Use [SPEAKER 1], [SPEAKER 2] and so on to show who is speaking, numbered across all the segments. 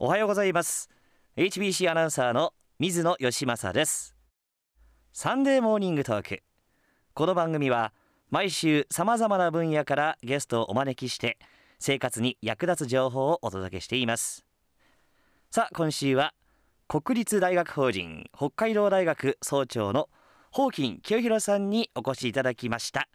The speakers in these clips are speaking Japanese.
[SPEAKER 1] おはようございます。HBC アナウンサーの水野義政です。サンデーモーニングトーク。この番組は毎週さまざまな分野からゲストをお招きして生活に役立つ情報をお届けしています。さあ今週は国立大学法人北海道大学総長のホーキン清弘さんにお越しいただきました。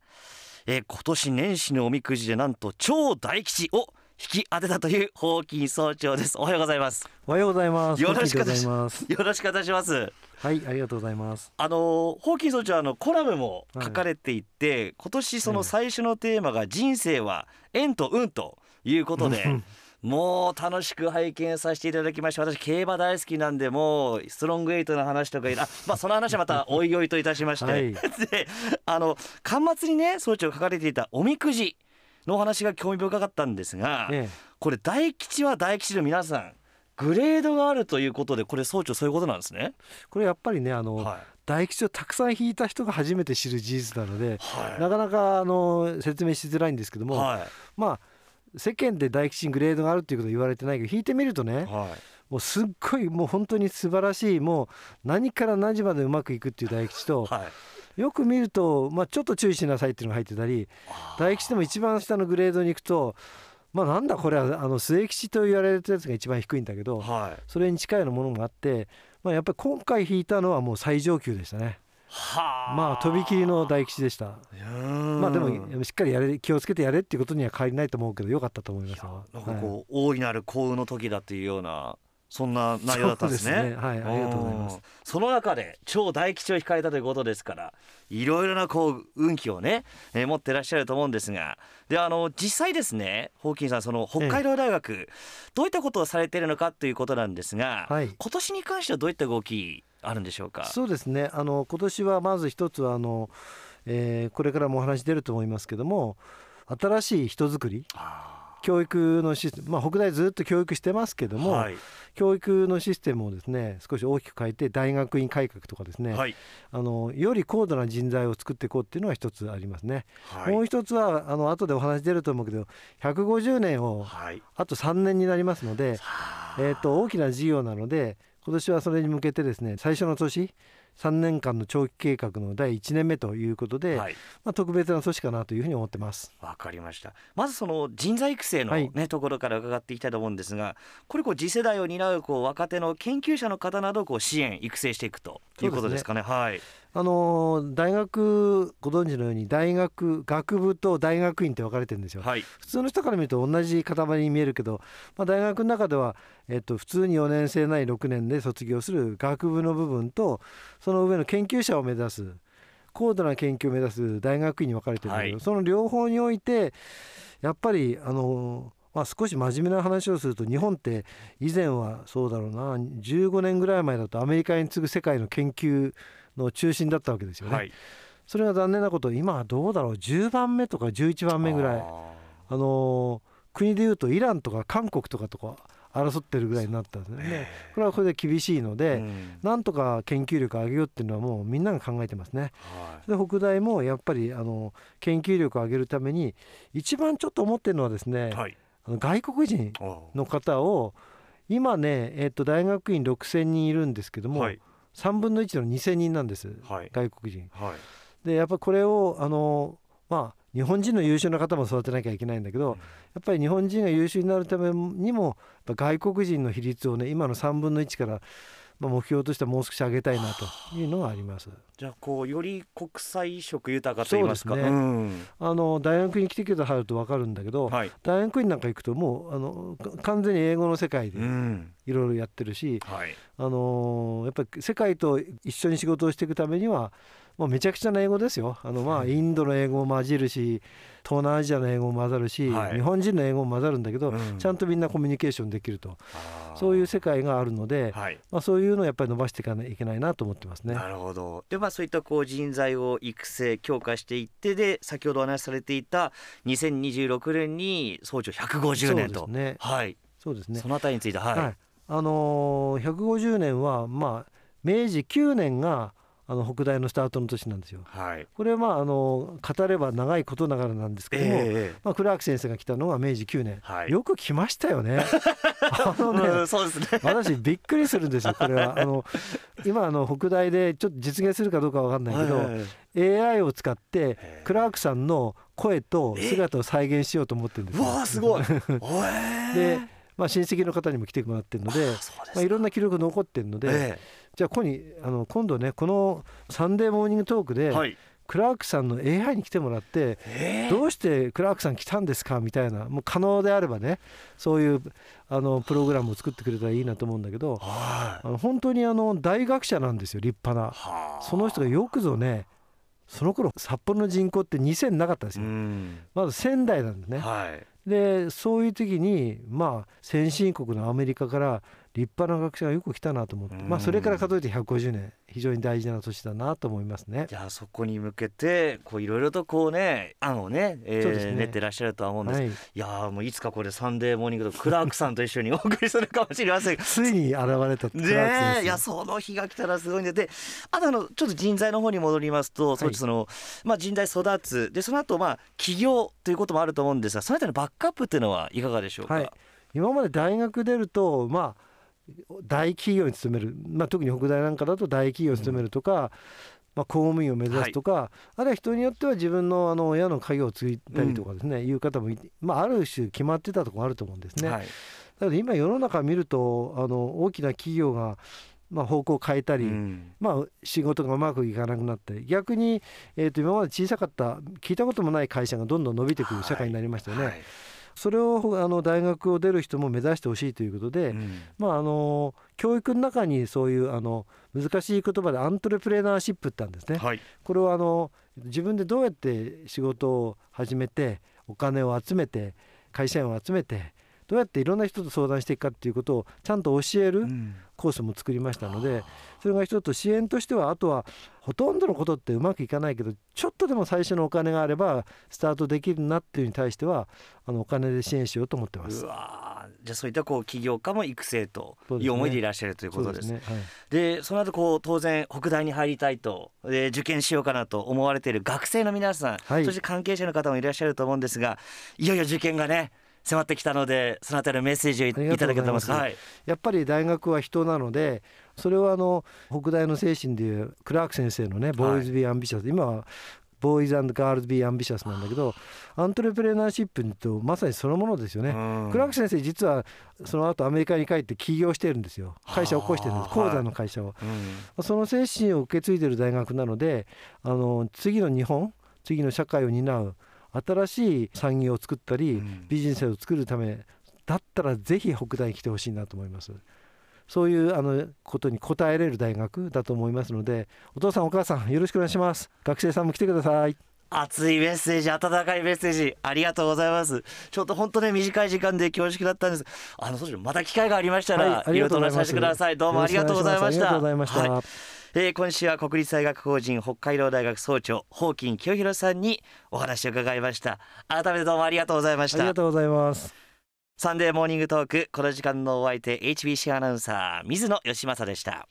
[SPEAKER 1] え今年年始のおみくじでなんと超大吉を引き当てたというホーキン総長です。おはようございます。
[SPEAKER 2] おはようございます。
[SPEAKER 1] よろしくお願いしま
[SPEAKER 2] す。
[SPEAKER 1] よろしくお願いします。
[SPEAKER 2] はい、ありがとうございます。
[SPEAKER 1] あのホーキン総長はあのコラムも書かれていて、今年その最初のテーマが人生は縁と運ということで
[SPEAKER 2] うん。
[SPEAKER 1] もう楽しく拝見させていただきました。私競馬大好きなんでもうストロングエイトの話とかあまあその話はまたおいおいといたしまして、
[SPEAKER 2] はい。
[SPEAKER 1] であの巻末にね総長が書かれていたおみくじのお話が興味深かったんですが、
[SPEAKER 2] え
[SPEAKER 1] これ大吉は大吉の皆さんグレードがあるということでこれ総長そういうことなんですね。
[SPEAKER 2] これやっぱりね、あの、
[SPEAKER 1] はい。
[SPEAKER 2] 大吉をたくさん引いた人が初めて知る事実なので。
[SPEAKER 1] はい。
[SPEAKER 2] なかなかあの説明しづらいんですけども、
[SPEAKER 1] はい。
[SPEAKER 2] まあ世間で大吉にグレードがあるっていうことは言われてないけど引いてみるとね
[SPEAKER 1] はい。
[SPEAKER 2] もうすっごいもう本当に素晴らしいもう何から何時までうまくいくっていう大吉と
[SPEAKER 1] はい
[SPEAKER 2] よく見ると、まあ、ちょっと注意しなさいっていうのが入ってたり大吉でも一番下のグレードに行くとまあなんだこれはあの末吉と言われるやつが一番低いんだけど
[SPEAKER 1] はい。
[SPEAKER 2] それに近いようなものがあって、まあ、やっぱり今回引いたのはもう最上級でしたね。
[SPEAKER 1] はあ。
[SPEAKER 2] まあとびきりの大吉でした。まあでもしっかりやれ気をつけてやれっていうことには変わりないと思うけどよかったと思いますよ。
[SPEAKER 1] なんか
[SPEAKER 2] はい
[SPEAKER 1] こう、大いなる幸運の時だっていうようなそんな内容だったんですね。
[SPEAKER 2] ね。はいありがとうございます。
[SPEAKER 1] んその中で超大吉を引かれたということですからいろいろなこう運気をね、えー持ってらっしゃると思うんですがであの実際ですねホーキンさんその北海道大学、どういったことをされているのかということなんですが、
[SPEAKER 2] はい。
[SPEAKER 1] 今年に関してはどういった動きあるんでしょうか？
[SPEAKER 2] そうですね。あの今年はまず一つはあの、えーこれからもお話出ると思いますけども新しい人づくり
[SPEAKER 1] あ
[SPEAKER 2] 教育のシステム、まあ、北大ずっと教育してますけども、
[SPEAKER 1] ーはい。
[SPEAKER 2] 教育のシステムをですね少し大きく変えて大学院改革とかですね、
[SPEAKER 1] はい。
[SPEAKER 2] あのより高度な人材を作っていこうっていうのが一つありますね、
[SPEAKER 1] はい。
[SPEAKER 2] もう一つはあの後でお話出ると思うけど150年を
[SPEAKER 1] はい。
[SPEAKER 2] あと3年になりますので、えー、と大きな事業なので今年はそれに向けてですね最初の年3年間の長期計画の第1年目ということで、
[SPEAKER 1] はい。
[SPEAKER 2] まあ、特別な年かなというふうに思ってます。
[SPEAKER 1] わかりました。まずその人材育成の、ね
[SPEAKER 2] はい。
[SPEAKER 1] ところから伺っていきたいと思うんですがこれこう次世代を担うこう若手の研究者の方などをこう支援育成していくということですかね。はい。
[SPEAKER 2] あのー大学ご存知のように大学学部と大学院って分かれてるんですよ。
[SPEAKER 1] はい。
[SPEAKER 2] 普通の人から見ると同じ塊に見えるけど、まあ、大学の中では、えっと、普通に4年生ない6年で卒業する学部の部分とその上の研究者を目指す高度な研究を目指す大学院に分かれてるんだけど、
[SPEAKER 1] はい。
[SPEAKER 2] その両方においてやっぱりあのまあ、少し真面目な話をすると日本って以前はそうだろうな。15年ぐらい前だとアメリカに次ぐ世界の研究の中心だったわけですよね。
[SPEAKER 1] はい。
[SPEAKER 2] それが残念なこと今はどうだろう。10番目とか11番目ぐらい。
[SPEAKER 1] あ
[SPEAKER 2] あのー国でいうとイランとか韓国とかとか争ってるぐらいになったんですね。これはこれで厳しいの
[SPEAKER 1] え
[SPEAKER 2] で、
[SPEAKER 1] うん。
[SPEAKER 2] なんとか研究力を上げようっていうのはもうみんなが考えてますね。
[SPEAKER 1] はい。
[SPEAKER 2] で北大もやっぱりあの研究力を上げるために一番ちょっと思ってるのはですね、
[SPEAKER 1] はい
[SPEAKER 2] あの外国人
[SPEAKER 1] お
[SPEAKER 2] の方を今ね、えっと大学院6,000人いるんですけども、
[SPEAKER 1] はい。
[SPEAKER 2] 3分の1の2,000人なんです、
[SPEAKER 1] はい。
[SPEAKER 2] 外国人。
[SPEAKER 1] はい。
[SPEAKER 2] でやっぱこれをあのまあ日本人の優秀な方も育てなきゃいけないんだけど、
[SPEAKER 1] うん。
[SPEAKER 2] やっぱり日本人が優秀になるためにも外国人の比率をね今の3分の1から、まあ、目標としてはもう少し上げたいなというのがあります。
[SPEAKER 1] じゃあこうより国際色豊かと言いますか。
[SPEAKER 2] そうですね。
[SPEAKER 1] ん。
[SPEAKER 2] あの大学に来てくださると分かるんだけど、
[SPEAKER 1] はい。
[SPEAKER 2] 大学院なんか行くともうあのか完全に英語の世界で
[SPEAKER 1] うん。
[SPEAKER 2] いろいろやってるし、
[SPEAKER 1] はい。
[SPEAKER 2] あのやっぱり世界と一緒に仕事をしていくためにはもうめちゃくちゃな英語ですよ。あのまあインドの英語も混じるし東南アジアの英語も混ざるし、
[SPEAKER 1] はい。
[SPEAKER 2] 日本人の英語も混ざるんだけど、
[SPEAKER 1] うん。
[SPEAKER 2] ちゃんとみんなコミュニケーションできると。そういう世界があるので、
[SPEAKER 1] はい。
[SPEAKER 2] まあ、そういうのをやっぱり伸ばしていかないといけないなと思ってますね。
[SPEAKER 1] なるほど。でまあそういったこう人材を育成強化していってで先ほどお話しされていた2026年に総長150年と。
[SPEAKER 2] そうですね。
[SPEAKER 1] はい。
[SPEAKER 2] そうですね。
[SPEAKER 1] そのあたりについてはい、
[SPEAKER 2] はい。あのー150年はまあ明治9年があの北大のスタートの年なんですよ。
[SPEAKER 1] はい。
[SPEAKER 2] これはまああの語れば長いことながらなんですけども、
[SPEAKER 1] え
[SPEAKER 2] まあ、クラーク先生が来たのは明治9年、
[SPEAKER 1] はい。
[SPEAKER 2] よく来ましたよね。あのね、
[SPEAKER 1] うんそうですね。
[SPEAKER 2] 私びっくりするんですよこれは。あの今あの北大でちょっと実現するかどうかわかんないけど、
[SPEAKER 1] はい
[SPEAKER 2] AI を使ってクラークさんの声と姿を再現しようと思ってるんですよ。
[SPEAKER 1] うわあすごい。
[SPEAKER 2] で、まあ、親戚の方にも来てもらってるのでまあ、いろんな記録残ってるので、
[SPEAKER 1] え
[SPEAKER 2] じゃあここにあの今度ねこの「サンデーモーニングトーク」で、
[SPEAKER 1] えはい。
[SPEAKER 2] クラークさんの AI に来てもらって
[SPEAKER 1] ええ
[SPEAKER 2] どうしてクラークさん来たんですかみたいなもう可能であればねそういうあのプログラムを作ってくれたらいいなと思うんだけど
[SPEAKER 1] はい。
[SPEAKER 2] あの本当にあの大学者なんですよ立派な。
[SPEAKER 1] はあ。
[SPEAKER 2] その人がよくぞねその頃札幌の人口って2000なかったんです
[SPEAKER 1] う
[SPEAKER 2] よ
[SPEAKER 1] ん。
[SPEAKER 2] まず1000代なんですね。
[SPEAKER 1] はい。
[SPEAKER 2] でそういう時にまあ先進国のアメリカから立派な学者がよく来たなと思って。
[SPEAKER 1] うん。
[SPEAKER 2] まあそれから数えて150年非常に大事な年だなと思いますね。
[SPEAKER 1] じゃあそこに向けてこういろいろとこうね案をね,、えー
[SPEAKER 2] ね。
[SPEAKER 1] 練ってらっしゃるとは思うんです、い、
[SPEAKER 2] はい。
[SPEAKER 1] やーもういつかこれサンデーモーニングとクラークさんと一緒にお送りするかもしれません。
[SPEAKER 2] ついに現れたクラーク
[SPEAKER 1] ねいやその日が来たらすごいんで。であとあのちょっと人材の方に戻りますと、そうそのまあ、人材育つ。でその後まあ起業ということもあると思うんですがそのあたりのバックアップっていうのはいかがでしょうか、
[SPEAKER 2] はい。今まで大学出るとまあ大企業に勤める、まあ、特に北大なんかだと大企業に勤めるとか、まあ、公務員を目指すとか、あるいは人によっては自分のあの親の家業を継いだりとかですね、いう方もいまあ、ある種決まってたところあると思うんですね。
[SPEAKER 1] はい。
[SPEAKER 2] だけど今世の中見るとあの大きな企業が、まあ、方向を変えたり、
[SPEAKER 1] うん。
[SPEAKER 2] まあ、仕事がうまくいかなくなって逆に、えー、と今まで小さかった聞いたこともない会社がどんどん伸びてくる社会になりましたよね。
[SPEAKER 1] はい
[SPEAKER 2] それをあの大学を出る人も目指してほしいということで、
[SPEAKER 1] うん
[SPEAKER 2] まあ、あの教育の中にそういうあの難しい言葉でアントレプレナーシップってあるんですね。
[SPEAKER 1] はい
[SPEAKER 2] これはあの自分でどうやって仕事を始めてお金を集めて会社員を集めてどうやっていろんな人と相談していくかっていうことをちゃんと教える
[SPEAKER 1] うん。
[SPEAKER 2] コースも作りましたのでそれが一つと支援としてはあとはほとんどのことってうまくいかないけどちょっとでも最初のお金があればスタートできるなっていうに対してはあのお金で支援しようと思ってます。
[SPEAKER 1] う。わー。じゃあそういったこう起業家も育成という思いでいらっしゃるということです。
[SPEAKER 2] そうね。はい。
[SPEAKER 1] でその後こう当然北大に入りたいとで受験しようかなと思われている学生の皆さん、
[SPEAKER 2] はい。
[SPEAKER 1] そして関係者の方もいらっしゃると思うんですがいよいよ受験がね迫ってきたのでそのあたりのメッセージをいただけます。はい。
[SPEAKER 2] やっぱり大学は人なのでそれはあの北大の精神でいうクラーク先生のね「Boys be ambitious」今は「Boys girls be ambitious」なんだけどアントレプレナーシップとまさにそのものですよね。
[SPEAKER 1] うん。
[SPEAKER 2] クラーク先生実はその後アメリカに帰って起業してるんですよ。会社を起こしてるんです。
[SPEAKER 1] はあ
[SPEAKER 2] 鉱山の会社を。
[SPEAKER 1] うん。
[SPEAKER 2] その精神を受け継いでる大学なのであの次の日本次の社会を担う新しい産業を作ったり、
[SPEAKER 1] うん。
[SPEAKER 2] ビジネスを作るためだったらぜひ北大に来てほしいなと思います。そういうあのことに応えれる大学だと思いますのでお父さんお母さんよろしくお願いします。学生さんも来てください。
[SPEAKER 1] 熱いメッセージ温かいメッセージありがとうございます。ちょっと本当ね短い時間で恐縮だったんです。あのそうまた機会がありましたら、
[SPEAKER 2] はいあり
[SPEAKER 1] いろいろとお
[SPEAKER 2] がとうございます。
[SPEAKER 1] 話しさせてください。どうもありがとうございました。
[SPEAKER 2] ありがとうございました、
[SPEAKER 1] はいえー今週は国立大学法人北海道大学総長ホーキン清弘さんにお話を伺いました。改めてどうもありがとうございました。
[SPEAKER 2] ありがとうございます。
[SPEAKER 1] サンデーモーニングトークこの時間のお相手 HBC アナウンサー水野義政でした